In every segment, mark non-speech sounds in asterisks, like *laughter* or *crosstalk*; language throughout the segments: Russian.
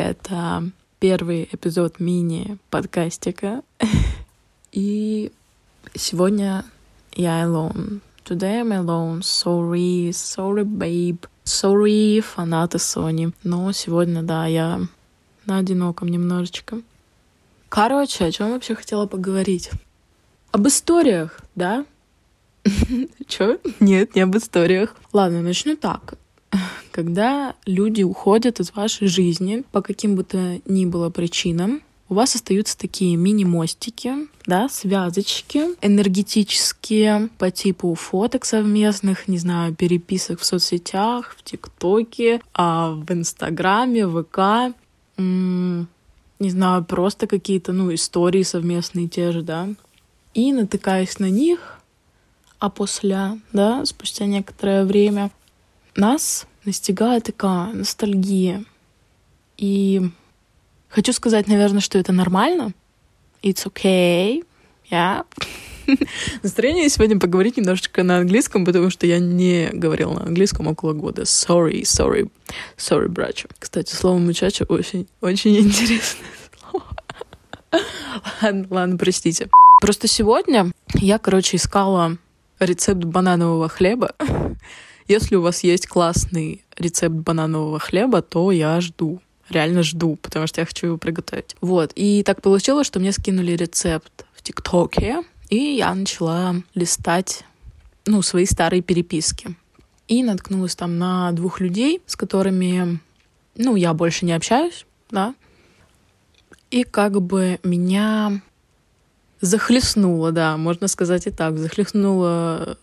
Это первый эпизод мини-подкастика. И сегодня я alone. Today I'm alone. Sorry, sorry, babe. Sorry, фанаты Sony. Но сегодня, да, я на одиноком немножечко. Короче, о чем вообще хотела поговорить? Об историях, да? *laughs* Чё? Нет, не об историях. Ладно, начну так. Когда люди уходят из вашей жизни по каким бы то ни было причинам, у вас остаются такие мини-мостики, да, связочки энергетические по типу фоток совместных, не знаю, переписок в соцсетях, в ТикТоке, а в Инстаграме, ВК, не знаю, просто какие-то, ну, истории совместные те же, да. И натыкаясь на них, а после, да, спустя некоторое время, нас настигает такая ностальгия. И Хочу сказать, наверное, что это нормально. It's okay. Yeah. *laughs* Настроение сегодня поговорить немножечко на английском, потому что я не говорила на английском около года. Sorry, sorry, sorry, братья. Кстати, слово мучача очень, очень интересное *laughs* слово. ладно, ладно, простите. Просто сегодня я, короче, искала рецепт бананового хлеба. *laughs* Если у вас есть классный рецепт бананового хлеба, то я жду реально жду, потому что я хочу его приготовить. Вот. И так получилось, что мне скинули рецепт в ТикТоке, и я начала листать, ну, свои старые переписки. И наткнулась там на двух людей, с которыми, ну, я больше не общаюсь, да. И как бы меня захлестнуло, да, можно сказать и так, захлестнуло,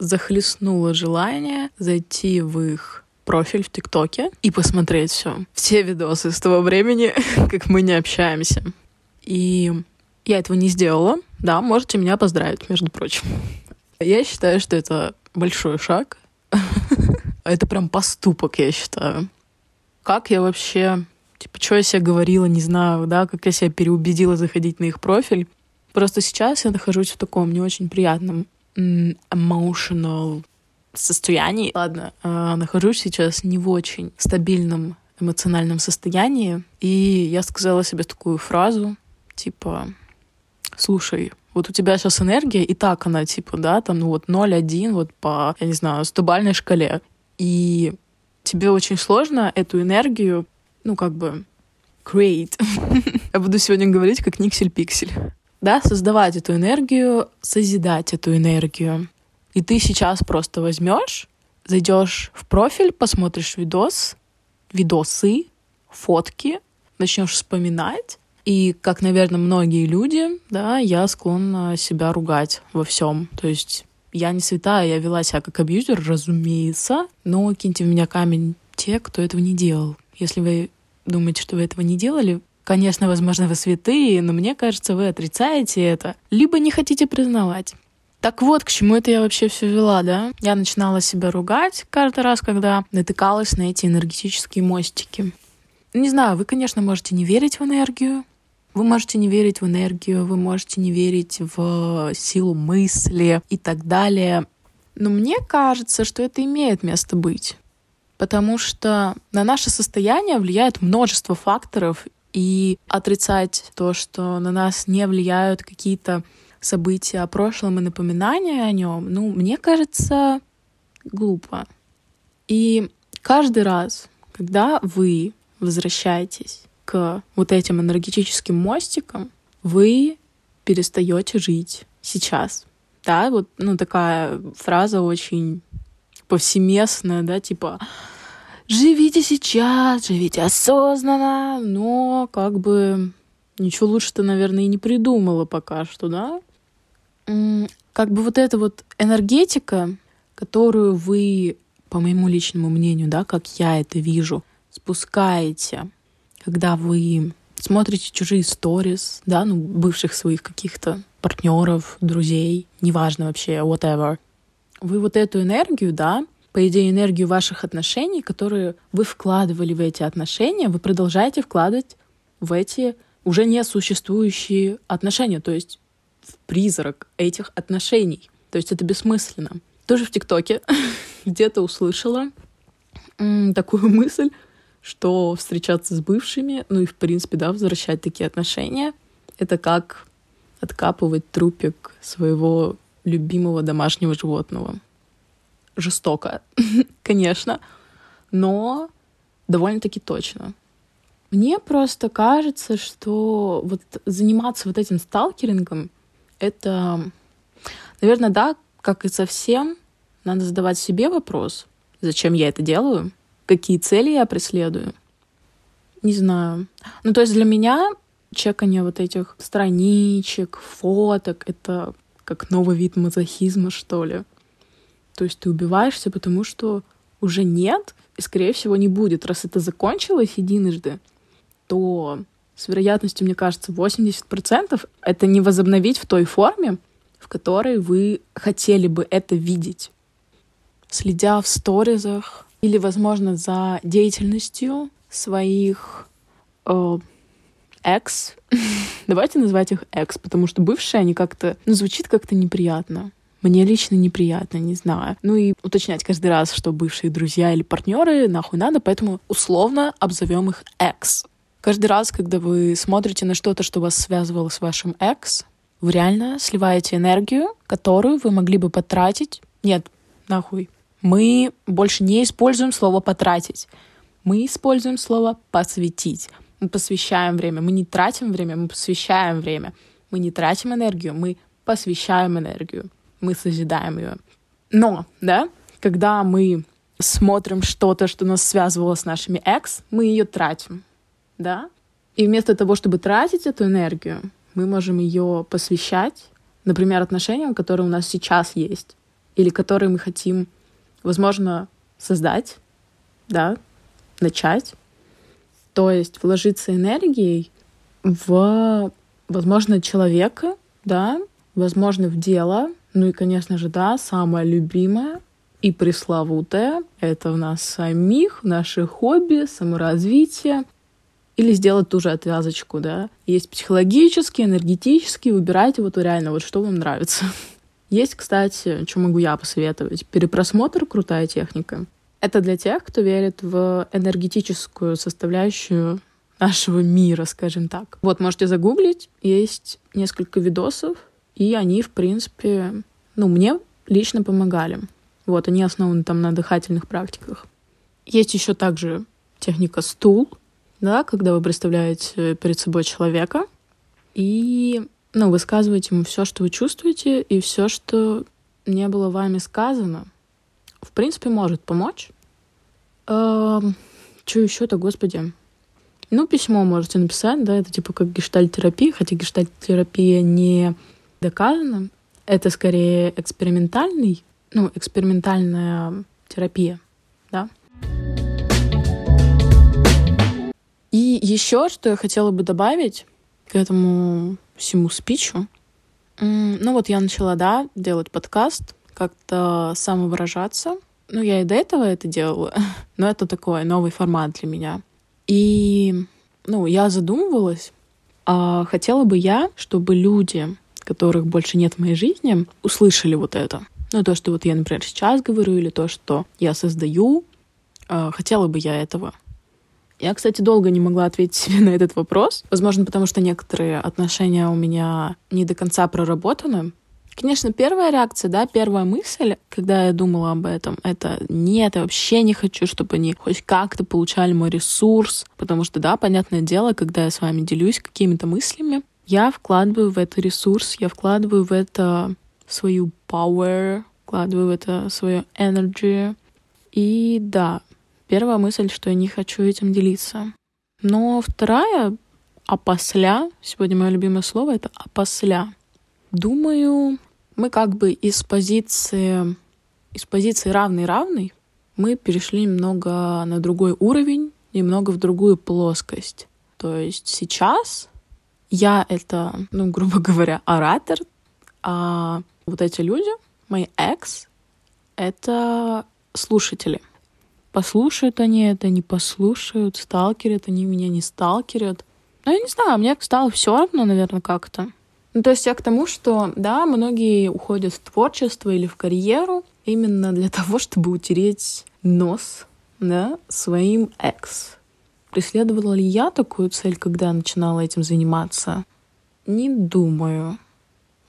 захлестнуло желание зайти в их профиль в ТикТоке и посмотреть все. Все видосы с того времени, *laughs* как мы не общаемся. И я этого не сделала. Да, можете меня поздравить, между прочим. Я считаю, что это большой шаг. *laughs* Это прям поступок, я считаю. Как я вообще... Типа, что я себе говорила, не знаю, да, как я себя переубедила заходить на их профиль. Просто сейчас я нахожусь в таком не очень приятном emotional состоянии. Ладно, э, нахожусь сейчас не в очень стабильном эмоциональном состоянии, и я сказала себе такую фразу, типа, слушай, вот у тебя сейчас энергия, и так она, типа, да, там, ну вот 0,1, вот по, я не знаю, стобальной шкале. И тебе очень сложно эту энергию, ну, как бы, create. *laughs* я буду сегодня говорить как Никсель-Пиксель. Да, создавать эту энергию, созидать эту энергию. И ты сейчас просто возьмешь, зайдешь в профиль, посмотришь видос, видосы, фотки, начнешь вспоминать. И, как, наверное, многие люди, да, я склонна себя ругать во всем. То есть я не святая, я вела себя как абьюзер, разумеется, но киньте в меня камень те, кто этого не делал. Если вы думаете, что вы этого не делали, конечно, возможно, вы святые, но мне кажется, вы отрицаете это, либо не хотите признавать. Так вот, к чему это я вообще все вела, да? Я начинала себя ругать каждый раз, когда натыкалась на эти энергетические мостики. Не знаю, вы, конечно, можете не верить в энергию, вы можете не верить в энергию, вы можете не верить в силу мысли и так далее. Но мне кажется, что это имеет место быть. Потому что на наше состояние влияет множество факторов, и отрицать то, что на нас не влияют какие-то события о прошлом и напоминания о нем, ну, мне кажется, глупо. И каждый раз, когда вы возвращаетесь к вот этим энергетическим мостикам, вы перестаете жить сейчас. Да, вот, ну, такая фраза очень повсеместная, да, типа живите сейчас, живите осознанно, но как бы ничего лучше-то, наверное, и не придумала пока что, да? как бы вот эта вот энергетика, которую вы, по моему личному мнению, да, как я это вижу, спускаете, когда вы смотрите чужие сторис, да, ну, бывших своих каких-то партнеров, друзей, неважно вообще, whatever. Вы вот эту энергию, да, по идее, энергию ваших отношений, которые вы вкладывали в эти отношения, вы продолжаете вкладывать в эти уже несуществующие отношения. То есть в призрак этих отношений. То есть это бессмысленно. Тоже в ТикТоке *laughs* где-то услышала такую мысль, что встречаться с бывшими, ну и, в принципе, да, возвращать такие отношения, это как откапывать трупик своего любимого домашнего животного. Жестоко, *laughs* конечно, но довольно-таки точно. Мне просто кажется, что вот заниматься вот этим сталкерингом, это, наверное, да, как и совсем, надо задавать себе вопрос, зачем я это делаю, какие цели я преследую. Не знаю. Ну, то есть для меня чекание вот этих страничек, фоток — это как новый вид мазохизма, что ли. То есть ты убиваешься, потому что уже нет, и, скорее всего, не будет. Раз это закончилось единожды, то с вероятностью, мне кажется, 80% это не возобновить в той форме, в которой вы хотели бы это видеть. Следя в сторизах или, возможно, за деятельностью своих э, экс. *laughs* Давайте назвать их экс, потому что бывшие, они как-то, ну, звучит как-то неприятно. Мне лично неприятно, не знаю. Ну и уточнять каждый раз, что бывшие друзья или партнеры нахуй надо, поэтому условно обзовем их экс. Каждый раз, когда вы смотрите на что-то, что вас связывало с вашим экс, вы реально сливаете энергию, которую вы могли бы потратить. Нет, нахуй. Мы больше не используем слово потратить. Мы используем слово посвятить. Мы посвящаем время. Мы не тратим время, мы посвящаем время. Мы не тратим энергию, мы посвящаем энергию. Мы созидаем ее. Но, да, когда мы смотрим что-то, что нас связывало с нашими экс, мы ее тратим, да? И вместо того, чтобы тратить эту энергию, мы можем ее посвящать, например, отношениям, которые у нас сейчас есть, или которые мы хотим, возможно, создать, да, начать. То есть вложиться энергией в, возможно, человека, да, возможно, в дело. Ну и, конечно же, да, самое любимое и пресловутое — это у нас самих, наши хобби, саморазвитие. Или сделать ту же отвязочку, да. Есть психологический, энергетический, выбирайте вот реально, вот что вам нравится. *laughs* Есть, кстати, что могу я посоветовать. Перепросмотр — крутая техника. Это для тех, кто верит в энергетическую составляющую нашего мира, скажем так. Вот, можете загуглить, есть несколько видосов, и они, в принципе, ну, мне лично помогали. Вот, они основаны там на дыхательных практиках. Есть еще также техника стул, да, когда вы представляете перед собой человека и, ну, высказываете ему все, что вы чувствуете, и все, что не было вами сказано — в принципе, может помочь. Эм, что еще-то, господи? Ну, письмо можете написать, да, это типа как гештальтерапия, хотя гештальтерапия не доказана. Это скорее экспериментальный, ну, экспериментальная терапия, да. И еще, что я хотела бы добавить к этому всему спичу. Ну вот я начала, да, делать подкаст, как-то самовыражаться. Ну, я и до этого это делала, *laughs* но это такой новый формат для меня. И, ну, я задумывалась, а хотела бы я, чтобы люди, которых больше нет в моей жизни, услышали вот это. Ну, то, что вот я, например, сейчас говорю, или то, что я создаю, а, хотела бы я этого. Я, кстати, долго не могла ответить себе на этот вопрос. Возможно, потому что некоторые отношения у меня не до конца проработаны. Конечно, первая реакция, да, первая мысль, когда я думала об этом, это нет, я вообще не хочу, чтобы они хоть как-то получали мой ресурс, потому что, да, понятное дело, когда я с вами делюсь какими-то мыслями, я вкладываю в это ресурс, я вкладываю в это свою power, вкладываю в это свою energy. И да, первая мысль, что я не хочу этим делиться. Но вторая, опосля, сегодня мое любимое слово — это опосля. Думаю, мы как бы из позиции, из позиции равный-равный мы перешли немного на другой уровень, немного в другую плоскость. То есть сейчас я это, ну, *laughs* грубо говоря, оратор, а вот эти люди, мои экс, это слушатели. Послушают они это, не послушают, сталкерят они меня, не сталкерят. Ну, я не знаю, мне стало все равно, наверное, как-то. Ну, то есть я к тому, что, да, многие уходят в творчество или в карьеру именно для *laughs* того, чтобы утереть нос, да, своим экс. Преследовала ли я такую цель, когда начинала этим заниматься? Не думаю.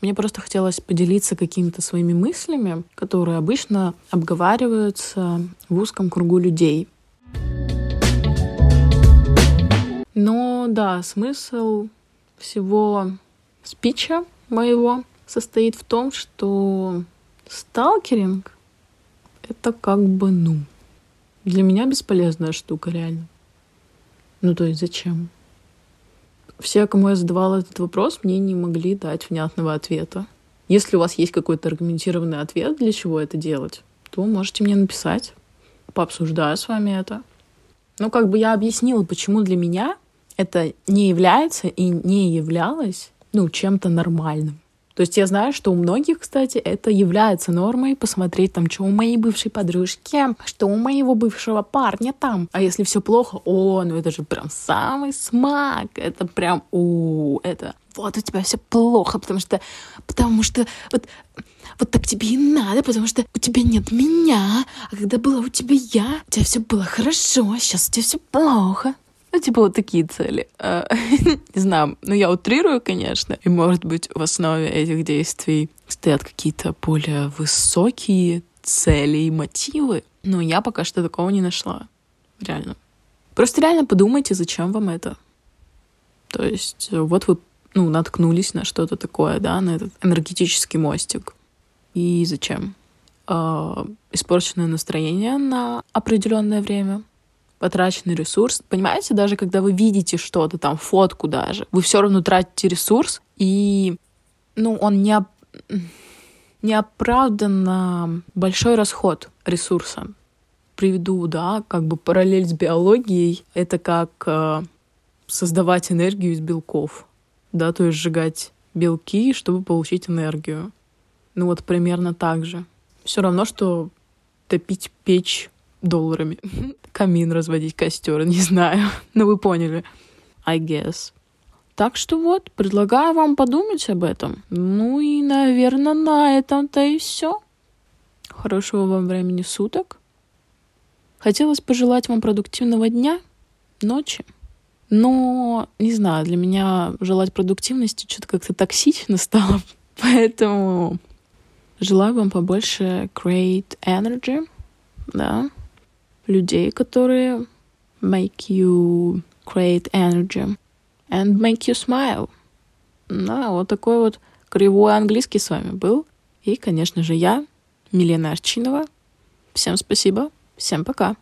Мне просто хотелось поделиться какими-то своими мыслями, которые обычно обговариваются в узком кругу людей. Но да, смысл всего спича моего состоит в том, что сталкеринг — это как бы, ну, для меня бесполезная штука, реально. Ну, то есть зачем? Все, кому я задавала этот вопрос, мне не могли дать внятного ответа. Если у вас есть какой-то аргументированный ответ, для чего это делать, то можете мне написать. Пообсуждаю с вами это. Ну, как бы я объяснила, почему для меня это не является и не являлось, ну, чем-то нормальным. То есть я знаю, что у многих, кстати, это является нормой посмотреть там, что у моей бывшей подружки, что у моего бывшего парня там. А если все плохо, о, ну это же прям самый смак, это прям, у, это вот у тебя все плохо, потому что, потому что вот, вот так тебе и надо, потому что у тебя нет меня, а когда было у тебя я, у тебя все было хорошо, а сейчас у тебя все плохо. Ну, типа вот такие цели. А, *laughs* не знаю, ну я утрирую, конечно, и, может быть, в основе этих действий стоят какие-то более высокие цели и мотивы, но я пока что такого не нашла. Реально. Просто реально подумайте, зачем вам это. То есть вот вы ну, наткнулись на что-то такое, да, на этот энергетический мостик. И зачем? Э, испорченное настроение на определенное время, потраченный ресурс. Понимаете, даже когда вы видите что-то, там, фотку даже, вы все равно тратите ресурс, и, ну, он не, неоправданно большой расход ресурса. Приведу, да, как бы параллель с биологией. Это как э, создавать энергию из белков, да, то есть сжигать белки, чтобы получить энергию. Ну вот примерно так же. Все равно, что топить печь долларами. *laughs* Камин разводить, костер, не знаю. *laughs* Но вы поняли. I guess. Так что вот, предлагаю вам подумать об этом. Ну и, наверное, на этом-то и все. Хорошего вам времени суток. Хотелось пожелать вам продуктивного дня, ночи. Но, не знаю, для меня желать продуктивности что-то как-то токсично *laughs* стало. Поэтому желаю вам побольше great energy, да, людей, которые make you create energy and make you smile. Да, вот такой вот кривой английский с вами был. И, конечно же, я, Милена Арчинова. Всем спасибо, всем пока.